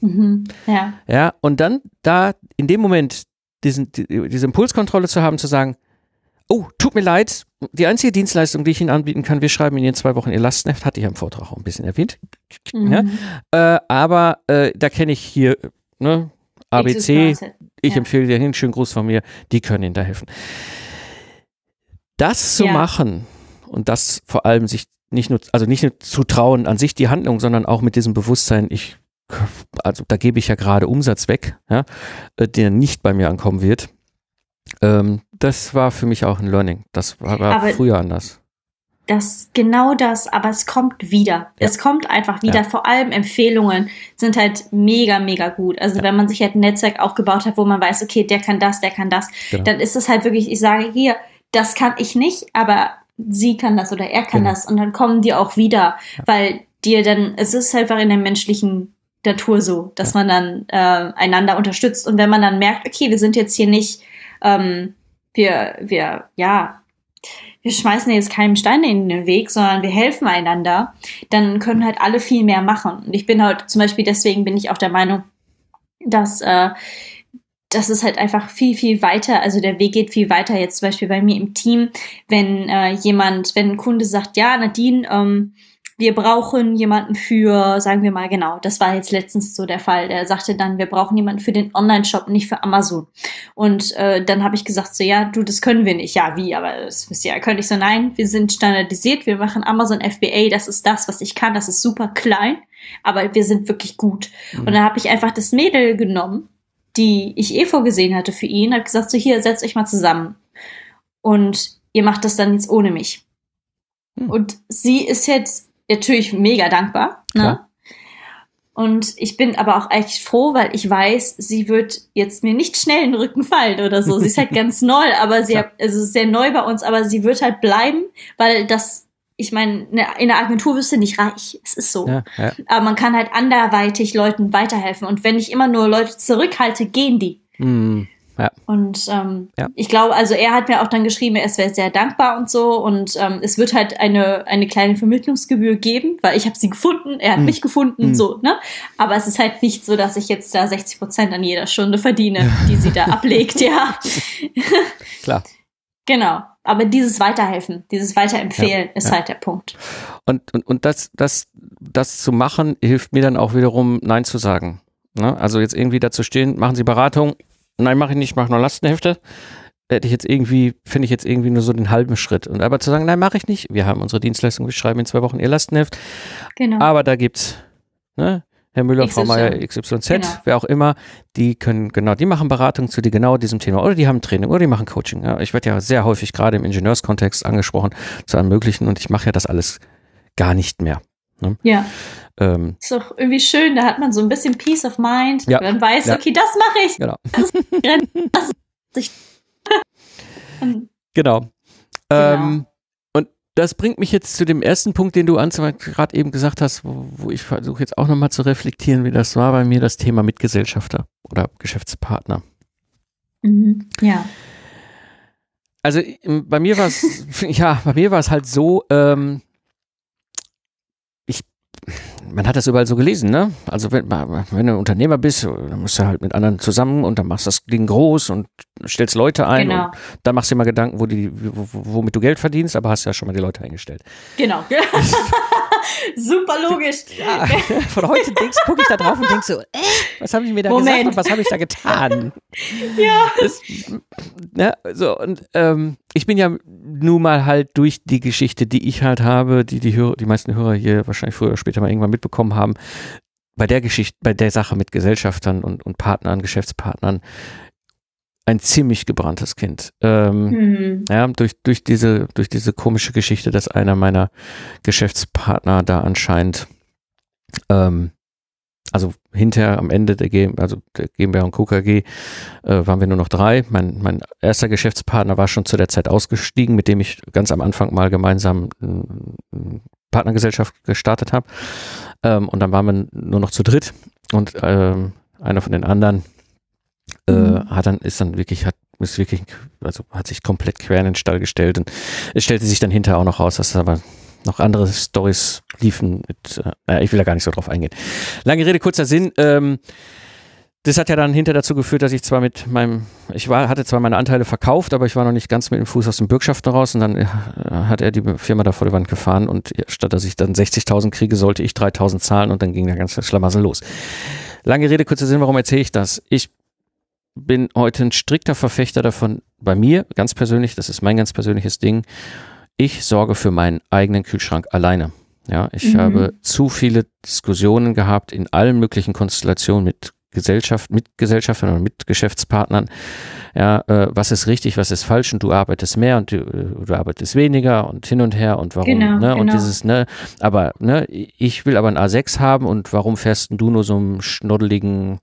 Mhm, ja. Ja, und dann da in dem Moment diesen, die, diese Impulskontrolle zu haben, zu sagen, oh, tut mir leid, die einzige Dienstleistung, die ich Ihnen anbieten kann, wir schreiben Ihnen in zwei Wochen Ihr Lastenheft, hatte ich im Vortrag auch ein bisschen erwähnt. Mhm. Ja? Äh, aber äh, da kenne ich hier ne, ABC, ich ja. empfehle dir hin, schönen Gruß von mir, die können Ihnen da helfen. Das zu ja. machen und das vor allem sich nicht nur, also nicht nur zu trauen an sich die Handlung, sondern auch mit diesem Bewusstsein, ich, also da gebe ich ja gerade Umsatz weg, ja, äh, der nicht bei mir ankommen wird ähm, das war für mich auch ein Learning. Das war, war früher anders. Das, genau das, aber es kommt wieder. Ja. Es kommt einfach wieder. Ja. Vor allem Empfehlungen sind halt mega, mega gut. Also ja. wenn man sich halt ein Netzwerk aufgebaut hat, wo man weiß, okay, der kann das, der kann das, genau. dann ist es halt wirklich, ich sage hier, das kann ich nicht, aber sie kann das oder er kann genau. das und dann kommen die auch wieder, weil dir dann, es ist einfach in der menschlichen Natur so, dass man dann äh, einander unterstützt und wenn man dann merkt, okay, wir sind jetzt hier nicht ähm, wir, wir, ja, wir schmeißen jetzt keinen Stein in den Weg, sondern wir helfen einander, dann können halt alle viel mehr machen. Und ich bin halt zum Beispiel deswegen bin ich auch der Meinung, dass äh, das ist halt einfach viel, viel weiter, also der Weg geht viel weiter jetzt zum Beispiel bei mir im Team, wenn äh, jemand, wenn ein Kunde sagt, ja, Nadine, ähm, wir brauchen jemanden für, sagen wir mal genau, das war jetzt letztens so der Fall. Der sagte dann, wir brauchen jemanden für den Online-Shop, nicht für Amazon. Und äh, dann habe ich gesagt, so ja, du, das können wir nicht. Ja, wie? Aber das wisst ihr ja, könnte ich so, nein, wir sind standardisiert, wir machen Amazon FBA, das ist das, was ich kann, das ist super klein, aber wir sind wirklich gut. Mhm. Und dann habe ich einfach das Mädel genommen, die ich eh vorgesehen hatte für ihn, habe gesagt, so hier, setzt euch mal zusammen. Und ihr macht das dann jetzt ohne mich. Mhm. Und sie ist jetzt natürlich mega dankbar. Ne? Und ich bin aber auch echt froh, weil ich weiß, sie wird jetzt mir nicht schnell in den Rücken fallen oder so. Sie ist halt ganz neu, aber sie hat, also ist sehr neu bei uns, aber sie wird halt bleiben, weil das, ich meine, ne, in der Agentur wirst du nicht reich. Es ist so. Ja, ja. Aber man kann halt anderweitig Leuten weiterhelfen. Und wenn ich immer nur Leute zurückhalte, gehen die. Mhm. Ja. Und ähm, ja. ich glaube, also er hat mir auch dann geschrieben, er wäre sehr dankbar und so. Und ähm, es wird halt eine, eine kleine Vermittlungsgebühr geben, weil ich habe sie gefunden, er hat mhm. mich gefunden, mhm. so, ne? Aber es ist halt nicht so, dass ich jetzt da 60 Prozent an jeder Stunde verdiene, die sie da ablegt, ja. Klar. Genau. Aber dieses Weiterhelfen, dieses Weiterempfehlen ja, ist halt der Punkt. Und, und, und das, das, das zu machen, hilft mir dann auch wiederum, Nein zu sagen. Ne? Also jetzt irgendwie dazu stehen, machen Sie Beratung, Nein, mache ich nicht, mache nur Lastenhefte. hätte ich jetzt irgendwie, finde ich jetzt irgendwie nur so den halben Schritt. Und aber zu sagen, nein, mache ich nicht. Wir haben unsere Dienstleistung, wir schreiben in zwei Wochen ihr Lastenheft. Genau. Aber da gibt's, ne, Herr Müller, Frau XY. Meier, XYZ, Genau. wer auch immer, die können, genau, die machen Beratung zu die, genau diesem Thema. Oder die haben Training oder die machen Coaching. Ja, ich werde ja sehr häufig gerade im Ingenieurskontext angesprochen zu allem Möglichen und ich mache ja das alles gar nicht mehr. ja. Ähm, Ist doch irgendwie schön, da hat man so ein bisschen Peace of Mind. Ja. Man weiß, Ja. okay, das mache ich. genau. Und Genau. Ähm, und das bringt mich jetzt zu dem ersten Punkt, den du gerade eben gesagt hast, wo, wo ich versuche jetzt auch nochmal zu reflektieren, wie das war bei mir, das Thema Mitgesellschafter oder Geschäftspartner. Mhm. Ja. Also bei mir war es, ja, bei mir war es halt so, ähm, man hat das überall so gelesen, ne? Also wenn, wenn du Unternehmer bist, dann musst du halt mit anderen zusammen und dann machst du das Ding groß und stellst Leute ein Genau. und dann machst du dir mal Gedanken, wo die, wo, wo- womit du Geld verdienst, aber hast ja schon mal die Leute eingestellt. Genau. Super logisch. Ja, von heute denkst, gucke ich da drauf und denk so, äh, was habe ich mir da gesagt Moment. und was habe ich da getan? Ja. Das, ne, so, und ähm, ich bin ja nun mal halt durch die Geschichte, die ich halt habe, die die, Hörer, die meisten Hörer hier wahrscheinlich früher oder später mal irgendwann mitbekommen haben, bei der Geschichte, bei der Sache mit Gesellschaftern und, und Partnern, Geschäftspartnern, ein ziemlich gebranntes Kind. Ähm, Mhm. ja, durch, durch diese, durch diese komische Geschichte, dass einer meiner Geschäftspartner da anscheinend, ähm, also hinterher am Ende der, G, also der GmbH und Co. KG, äh, waren wir nur noch drei. Mein, mein erster Geschäftspartner war schon zu der Zeit ausgestiegen, mit dem ich ganz am Anfang mal gemeinsam eine Partnergesellschaft gestartet habe. Ähm, und dann waren wir nur noch zu dritt und ähm, einer von den anderen äh, Mhm. hat dann ist dann wirklich hat ist wirklich also hat sich komplett quer in den Stall gestellt und es stellte sich dann hinterher auch noch raus, dass aber noch andere Stories liefen mit äh, naja, ich will da gar nicht so drauf eingehen. Lange Rede kurzer Sinn. Ähm, das hat ja dann hinter dazu geführt, dass ich zwar mit meinem, ich war, hatte zwar meine Anteile verkauft, aber ich war noch nicht ganz mit dem Fuß aus den Bürgschaften raus und dann äh, hat er die Firma da vor die Wand gefahren und statt dass ich dann 60.000 kriege, sollte ich 3.000 zahlen und dann ging der ganze Schlamassel los. Lange Rede, kurzer Sinn, warum erzähle ich das? Ich bin heute ein strikter Verfechter davon, bei mir ganz persönlich, das ist mein ganz persönliches Ding, ich sorge für meinen eigenen Kühlschrank alleine. Ja, ich Mhm. habe zu viele Diskussionen gehabt in allen möglichen Konstellationen mit Gesellschaft, mit Gesellschaftern und mit Geschäftspartnern. Ja, äh, was ist richtig, was ist falsch und du arbeitest mehr und du, äh, du arbeitest weniger und hin und her und warum, Genau, ne? Und genau. dieses, ne, aber, ne, ich will aber ein A6 haben und warum fährst du nur so einen schnoddeligen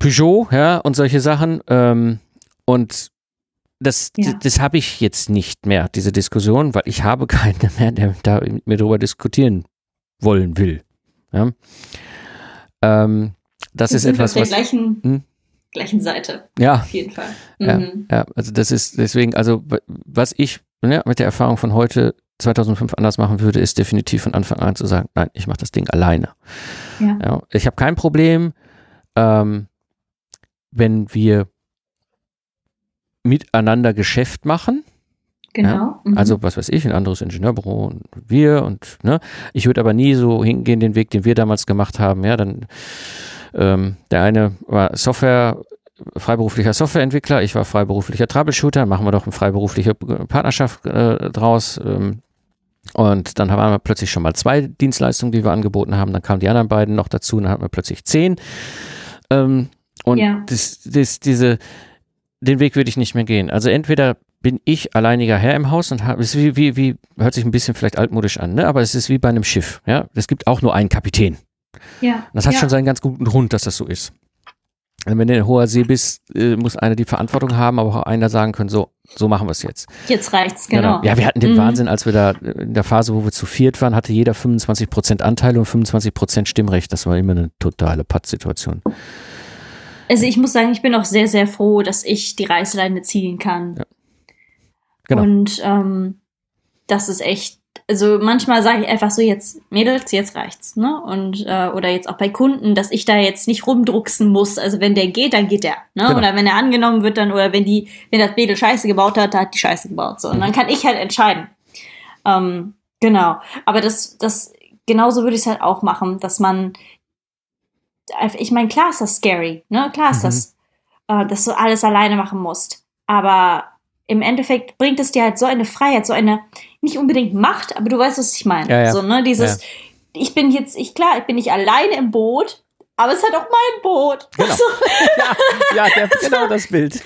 Peugeot, ja, und solche Sachen. Ähm, und das, Ja. das habe ich jetzt nicht mehr, diese Diskussion, weil ich habe keinen mehr, der da mit mir darüber diskutieren wollen will. Ja? Ähm, das Wir ist etwas, auf der was. gleichen, Hm? gleichen Seite, Ja, auf jeden Fall. Ja. Mhm. ja, also das ist deswegen, also was ich ne, mit der Erfahrung von heute 2005 anders machen würde, ist definitiv von Anfang an zu sagen, nein, ich mache das Ding alleine. Ja. Ja, ich habe kein Problem, ähm, wenn wir miteinander Geschäft machen. Genau. Mhm. Also, was weiß ich, ein anderes Ingenieurbüro und wir und, ne. Ich würde aber nie so hingehen, den Weg, den wir damals gemacht haben. Ja, dann, ähm, der eine war Software, freiberuflicher Softwareentwickler, ich war freiberuflicher Troubleshooter, machen wir doch eine freiberufliche Partnerschaft äh, draus. Ähm, und dann haben wir plötzlich schon mal zwei Dienstleistungen, die wir angeboten haben. Dann kamen die anderen beiden noch dazu und dann hatten wir plötzlich zehn. Ähm, und Ja. das, das, diese, den Weg würde ich nicht mehr gehen. Also entweder bin ich alleiniger Herr im Haus und habe, es wie, wie, wie, hört sich ein bisschen vielleicht altmodisch an, ne? aber es ist wie bei einem Schiff. Ja, es gibt auch nur einen Kapitän. ja. Und das hat ja. schon seinen ganz guten Grund, dass das so ist. Und wenn du in hoher See bist, äh, muss einer die Verantwortung haben, aber auch einer sagen können, so, so machen wir es jetzt. Jetzt reicht's, genau. Ja, wir hatten den Mhm. Wahnsinn, als wir da in der Phase, wo wir zu viert waren, hatte jeder 25 Prozent Anteile und 25 Prozent Stimmrecht. Das war immer eine totale Pattsituation. Also ich muss sagen, ich bin auch sehr, sehr froh, dass ich die Reißleine ziehen kann. Ja. Genau. Und ähm, das ist echt, also manchmal sage ich einfach so, jetzt Mädels, jetzt reicht's, ne? Und äh, oder jetzt auch bei Kunden, dass ich da jetzt nicht rumdrucksen muss. Also wenn der geht, dann geht der, ne? Genau. Oder wenn er angenommen wird, dann oder wenn die, wenn das Mädel Scheiße gebaut hat, dann hat die Scheiße gebaut. So und Mhm. dann kann ich halt entscheiden. Ähm, genau. Aber das, das genauso würde ich es halt auch machen, dass man ich meine, klar ist das scary, ne? Klar ist Mhm. das, äh, dass du alles alleine machen musst. Aber im Endeffekt bringt es dir halt so eine Freiheit, so eine, nicht unbedingt Macht, aber du weißt, was ich meine. Ja, ja. So, ne, dieses, ich bin jetzt, ich klar, ich bin nicht alleine im Boot, aber es ist halt auch mein Boot. Genau. So, ja, ja der, genau das Bild.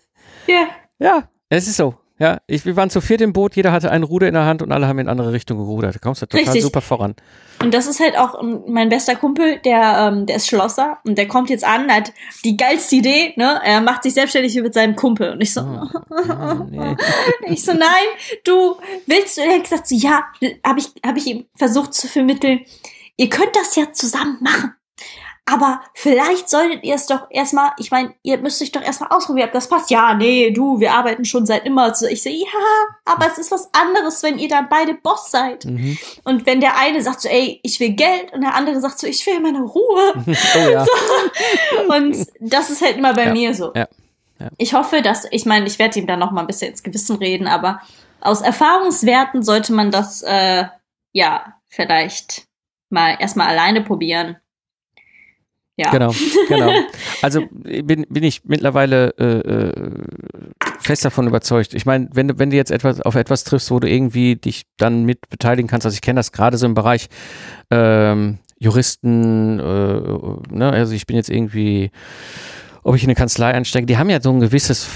ja. Ja, es ist so. Ja, ich, wir waren zu viert im Boot, jeder hatte ein Ruder in der Hand und alle haben in andere Richtungen gerudert. Da kommst du total Richtig. super voran. Und das ist halt auch ähm, mein bester Kumpel, der, ähm, der ist Schlosser und der kommt jetzt an, hat die geilste Idee, ne? Er macht sich selbstständig mit seinem Kumpel. Und ich so, Oh, nee. ich so, nein, du willst du? Er hat gesagt, so, ja, habe ich, hab ich ihm versucht zu vermitteln, ihr könnt das ja zusammen machen. Aber vielleicht solltet ihr es doch erstmal, ich meine, ihr müsst euch doch erstmal ausprobieren, ob das passt. Ja, nee, du, wir arbeiten schon seit immer. So, ich so, ja, aber es ist was anderes, wenn ihr dann beide Boss seid. Mhm. Und wenn der eine sagt so, ey, ich will Geld und der andere sagt so, ich will meine Ruhe. Oh ja. Und das ist halt immer bei Ja, mir so. ja. Ich hoffe, dass, ich meine, ich werde ihm dann noch mal ein bisschen ins Gewissen reden, aber aus Erfahrungswerten sollte man das, äh, ja, vielleicht mal erstmal alleine probieren. Ja. Genau, genau. Also bin, bin ich mittlerweile äh, äh, fest davon überzeugt. Ich meine, wenn du, wenn du jetzt etwas auf etwas triffst, wo du irgendwie dich dann mit beteiligen kannst, also ich kenne das gerade so im Bereich ähm, Juristen, äh, ne, also ich bin jetzt irgendwie, ob ich in eine Kanzlei einsteige, die haben ja so ein gewisses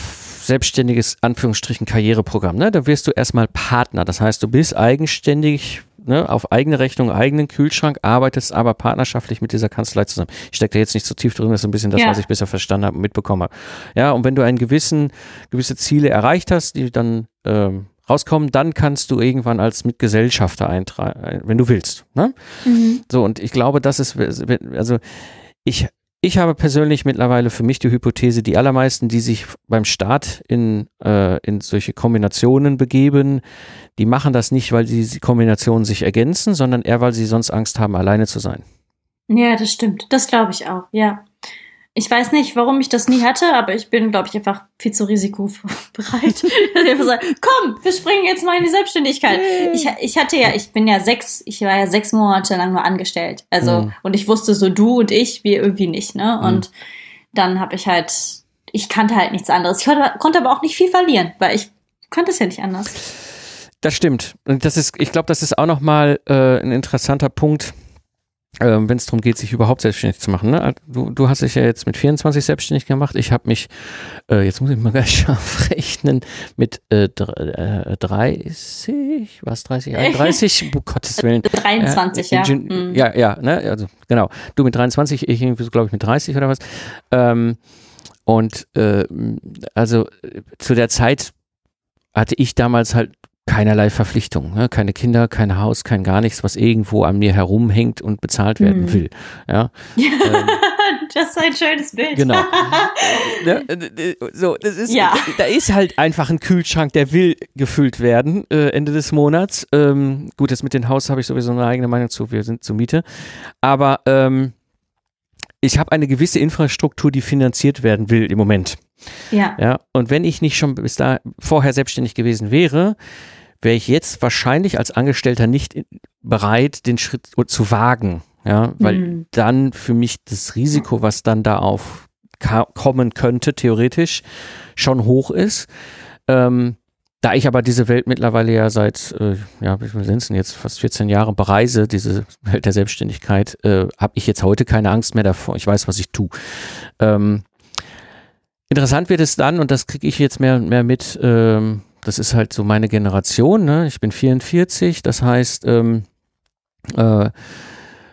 selbstständiges Anführungsstrichen Karriereprogramm. Ne? Da wirst du erstmal Partner. Das heißt, du bist eigenständig ne, auf eigene Rechnung, eigenen Kühlschrank, arbeitest aber partnerschaftlich mit dieser Kanzlei zusammen. Ich stecke da jetzt nicht so tief drin, das ist ein bisschen das, Ja. was ich bisher verstanden habe und mitbekommen habe. Ja, und wenn du einen gewissen, gewisse Ziele erreicht hast, die dann ähm, rauskommen, dann kannst du irgendwann als Mitgesellschafter eintragen, wenn du willst. Ne? Mhm. So, und ich glaube, das ist, also ich, ich habe persönlich mittlerweile für mich die Hypothese, die allermeisten, die sich beim Start in, äh, in solche Kombinationen begeben, die machen das nicht, weil die Kombinationen sich ergänzen, sondern eher, weil sie sonst Angst haben, alleine zu sein. Ja, das stimmt. Das glaube ich auch, ja. Ich weiß nicht, warum ich das nie hatte, aber ich bin, glaube ich, einfach viel zu risikobereit. Komm, wir springen jetzt mal in die Selbstständigkeit. Ich, ich hatte ja, ich bin ja sechs, ich war ja sechs Monate lang nur angestellt. Also, Mhm. und ich wusste so, du und ich, wir irgendwie nicht, ne? Und dann habe ich halt, ich kannte halt nichts anderes. Ich konnte, konnte aber auch nicht viel verlieren, weil ich konnte es ja nicht anders. Das stimmt. Und das ist, ich glaube, das ist auch nochmal äh, ein interessanter Punkt, ähm, wenn es darum geht, sich überhaupt selbstständig zu machen. Ne? Du, du hast dich ja jetzt mit 24 selbstständig gemacht. Ich habe mich, äh, jetzt muss ich mal ganz scharf rechnen, mit äh, äh, 30, was 30, 31, um Gottes Willen. 23, ja. Ingen- Mhm. ja, ja, ne, also genau. Du mit 23, ich irgendwie, glaube ich, mit 30 oder was. Ähm, und äh, also äh, zu der Zeit hatte ich damals halt keinerlei Verpflichtungen, ne? keine Kinder, kein Haus, kein gar nichts, was irgendwo an mir herumhängt und bezahlt werden Mhm. will. Ja, ähm, das ist ein schönes Bild. Genau. ne? äh, so, das ist, Ja. da ist halt einfach ein Kühlschrank, der will gefüllt werden äh, Ende des Monats. Ähm, gut, das mit dem Haus habe ich sowieso eine eigene Meinung zu, wir sind zur Miete. Aber ähm, ich habe eine gewisse Infrastruktur, die finanziert werden will im Moment. ja. Ja, und wenn ich nicht schon bis da vorher selbstständig gewesen wäre, wäre ich jetzt wahrscheinlich als Angestellter nicht bereit, den Schritt zu wagen. Ja, weil Mhm. dann für mich das Risiko, was dann da auf kommen könnte, theoretisch schon hoch ist. Ähm, da ich aber diese Welt mittlerweile ja seit, äh, ja, wie viel sind es denn jetzt, fast 14 Jahre bereise, diese Welt der Selbstständigkeit, äh, habe ich jetzt heute keine Angst mehr davor. Ich weiß, was ich tue. Ähm, interessant wird es dann, und das kriege ich jetzt mehr und mehr mit, ähm, das ist halt so meine Generation, ne? ich bin 44, das heißt, ähm, äh,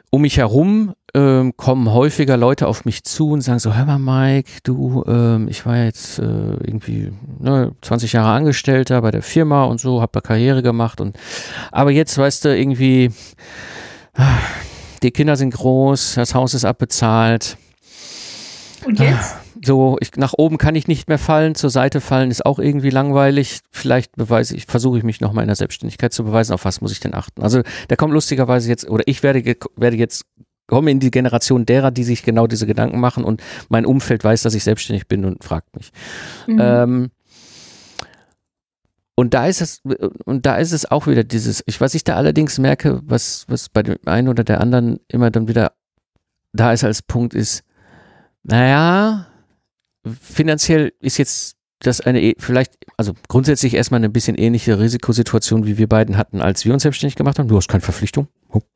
um mich herum ähm, kommen häufiger Leute auf mich zu und sagen so, hör mal Mike, du, ähm, ich war jetzt äh, irgendwie ne, 20 Jahre Angestellter bei der Firma und so, hab da Karriere gemacht und aber jetzt, weißt du, irgendwie ah, die Kinder sind groß, das Haus ist abbezahlt, Und jetzt? So, ich, nach oben kann ich nicht mehr fallen, zur Seite fallen ist auch irgendwie langweilig. Vielleicht beweise ich, versuche ich mich nochmal in der Selbstständigkeit zu beweisen, auf was muss ich denn achten. Also da kommt lustigerweise jetzt, oder ich werde, werde jetzt, komme in die Generation derer, die sich genau diese Gedanken machen und mein Umfeld weiß, dass ich selbstständig bin und fragt mich. Mhm. Ähm, und da ist es, und da ist es auch wieder dieses, ich, was ich da allerdings merke, was, was bei dem einen oder der anderen immer dann wieder da ist als Punkt ist, naja, finanziell ist jetzt das eine e- vielleicht, also grundsätzlich erstmal eine bisschen ähnliche Risikosituation, wie wir beiden hatten, als wir uns selbstständig gemacht haben. Du hast keine Verpflichtung.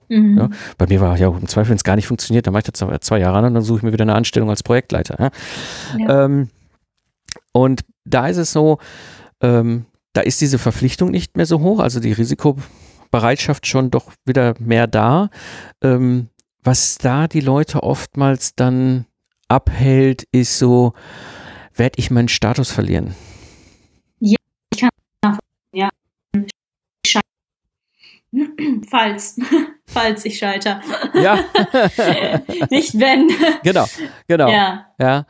Mhm. Ja. Bei mir war ja im Zweifel, wenn es gar nicht funktioniert, dann mache ich das zwei Jahre an und dann suche ich mir wieder eine Anstellung als Projektleiter. Ja? Ja. Ähm, und da ist es so, ähm, da ist diese Verpflichtung nicht mehr so hoch, also die Risikobereitschaft schon doch wieder mehr da. Ähm, was da die Leute oftmals dann abhält, ist so, werde ich meinen Status verlieren? Ja, ich kann ja. Falls, falls ich scheitere. Ja. Nicht wenn. Genau, genau. Ja. ja.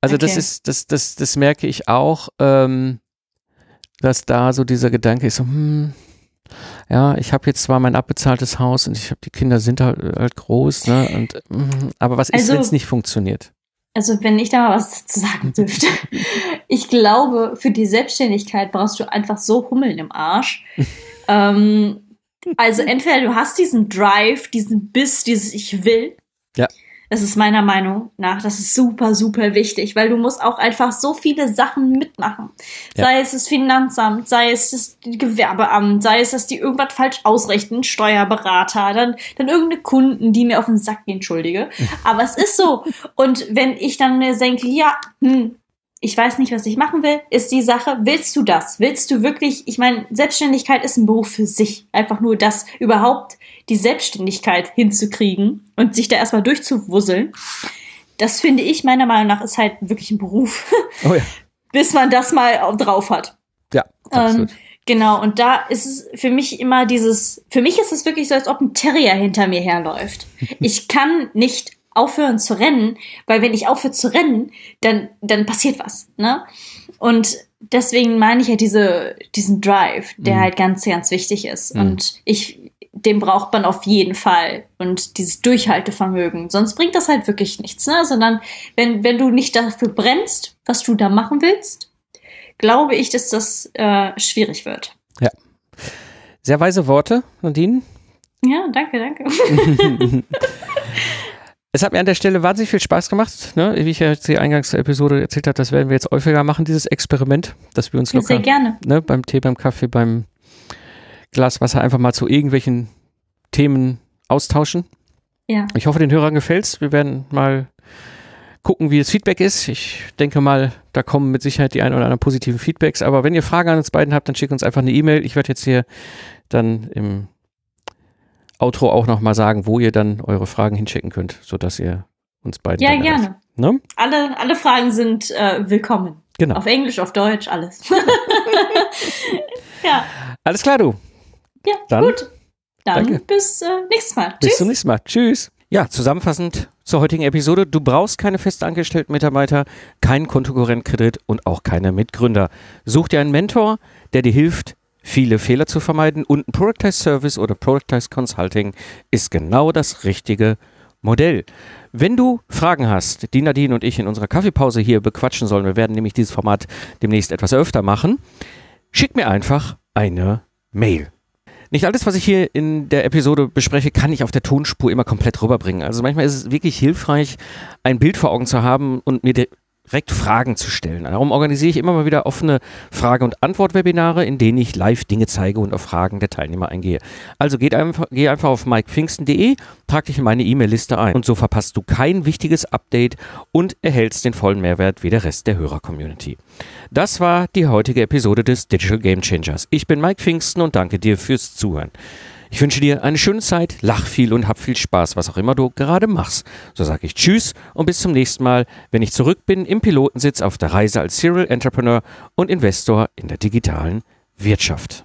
Also okay. das ist, das, das, das merke ich auch, ähm, dass da so dieser Gedanke ist, so, hm, ja, ich habe jetzt zwar mein abbezahltes Haus und ich habe die Kinder sind halt, halt groß, ne? Und, hm, aber was ist, also, wenn es nicht funktioniert? Also wenn ich da mal was zu sagen dürfte. Ich glaube, für die Selbstständigkeit brauchst du einfach so Hummeln im Arsch. ähm, also entweder du hast diesen Drive, diesen Biss, dieses Ich will. Ja. Das ist meiner Meinung nach, das ist super, super wichtig, weil du musst auch einfach so viele Sachen mitmachen. Ja. Sei es das Finanzamt, sei es das Gewerbeamt, sei es, dass die irgendwas falsch ausrechnen, Steuerberater, dann, dann irgendeine Kunden, die mir auf den Sack gehen, entschuldige. Aber es ist so. Und wenn ich dann denke, ja, hm, ich weiß nicht, was ich machen will, ist die Sache, willst du das? Willst du wirklich, ich meine, Selbstständigkeit ist ein Beruf für sich. Einfach nur das überhaupt die Selbstständigkeit hinzukriegen und sich da erstmal durchzuwusseln. Das finde ich meiner Meinung nach ist halt wirklich ein Beruf. Oh ja. Bis man das mal drauf hat. Ja, absolut. Ähm, genau, und da ist es für mich immer dieses, für mich ist es wirklich so, als ob ein Terrier hinter mir herläuft. Ich kann nicht aufhören zu rennen, weil wenn ich aufhöre zu rennen, dann, dann passiert was. Ne? Und deswegen meine ich ja diese, diesen Drive, der mhm. halt ganz, ganz wichtig ist. Mhm. Und ich, den braucht man auf jeden Fall. Und dieses Durchhaltevermögen. Sonst bringt das halt wirklich nichts. Ne? Sondern wenn, wenn du nicht dafür brennst, was du da machen willst, glaube ich, dass das äh, schwierig wird. Ja. Sehr weise Worte, Nadine. Ja, danke, danke. Es hat mir an der Stelle wahnsinnig viel Spaß gemacht. Ne? Wie ich ja jetzt die Eingangsepisode erzählt habe, das werden wir jetzt häufiger machen, dieses Experiment, dass wir uns locker Sehr gerne. Ne, beim Tee, beim Kaffee, beim Glas Wasser einfach mal zu irgendwelchen Themen austauschen. Ja. Ich hoffe, den Hörern gefällt's. Wir werden mal gucken, wie das Feedback ist. Ich denke mal, da kommen mit Sicherheit die ein oder anderen positiven Feedbacks. Aber wenn ihr Fragen an uns beiden habt, dann schickt uns einfach eine E-Mail. Ich werde jetzt hier dann im Outro auch nochmal sagen, wo ihr dann eure Fragen hinschicken könnt, sodass ihr uns beiden. Ja, gerne. Ne? Alle, alle Fragen sind äh, willkommen. Genau. Auf Englisch, auf Deutsch, alles. ja. Alles klar, du. Ja, dann, gut. Dann danke. bis äh, nächstes Mal. Bis Tschüss. zum nächsten Mal. Tschüss. Ja, zusammenfassend zur heutigen Episode. Du brauchst keine festangestellten Mitarbeiter, keinen Kontokorrentkredit und auch keine Mitgründer. Such dir einen Mentor, der dir hilft, viele Fehler zu vermeiden und ein Productized Service oder Productized Consulting ist genau das richtige Modell. Wenn du Fragen hast, die Nadine und ich in unserer Kaffeepause hier bequatschen sollen, wir werden nämlich dieses Format demnächst etwas öfter machen, schick mir einfach eine Mail. Nicht alles, was ich hier in der Episode bespreche, kann ich auf der Tonspur immer komplett rüberbringen. Also manchmal ist es wirklich hilfreich, ein Bild vor Augen zu haben und mir direkt Fragen zu stellen. Darum organisiere ich immer mal wieder offene Frage- und Antwort-Webinare, in denen ich live Dinge zeige und auf Fragen der Teilnehmer eingehe. Also geht einfach, geh einfach auf mikepfingsten.de, trag dich in meine E-Mail-Liste ein und so verpasst du kein wichtiges Update und erhältst den vollen Mehrwert wie der Rest der Hörer-Community. Das war die heutige Episode des Digital Game Changers. Ich bin Mike Pfingsten und danke dir fürs Zuhören. Ich wünsche dir eine schöne Zeit, lach viel und hab viel Spaß, was auch immer du gerade machst. So sage ich Tschüss und bis zum nächsten Mal, wenn ich zurück bin im Pilotensitz auf der Reise als Serial Entrepreneur und Investor in der digitalen Wirtschaft.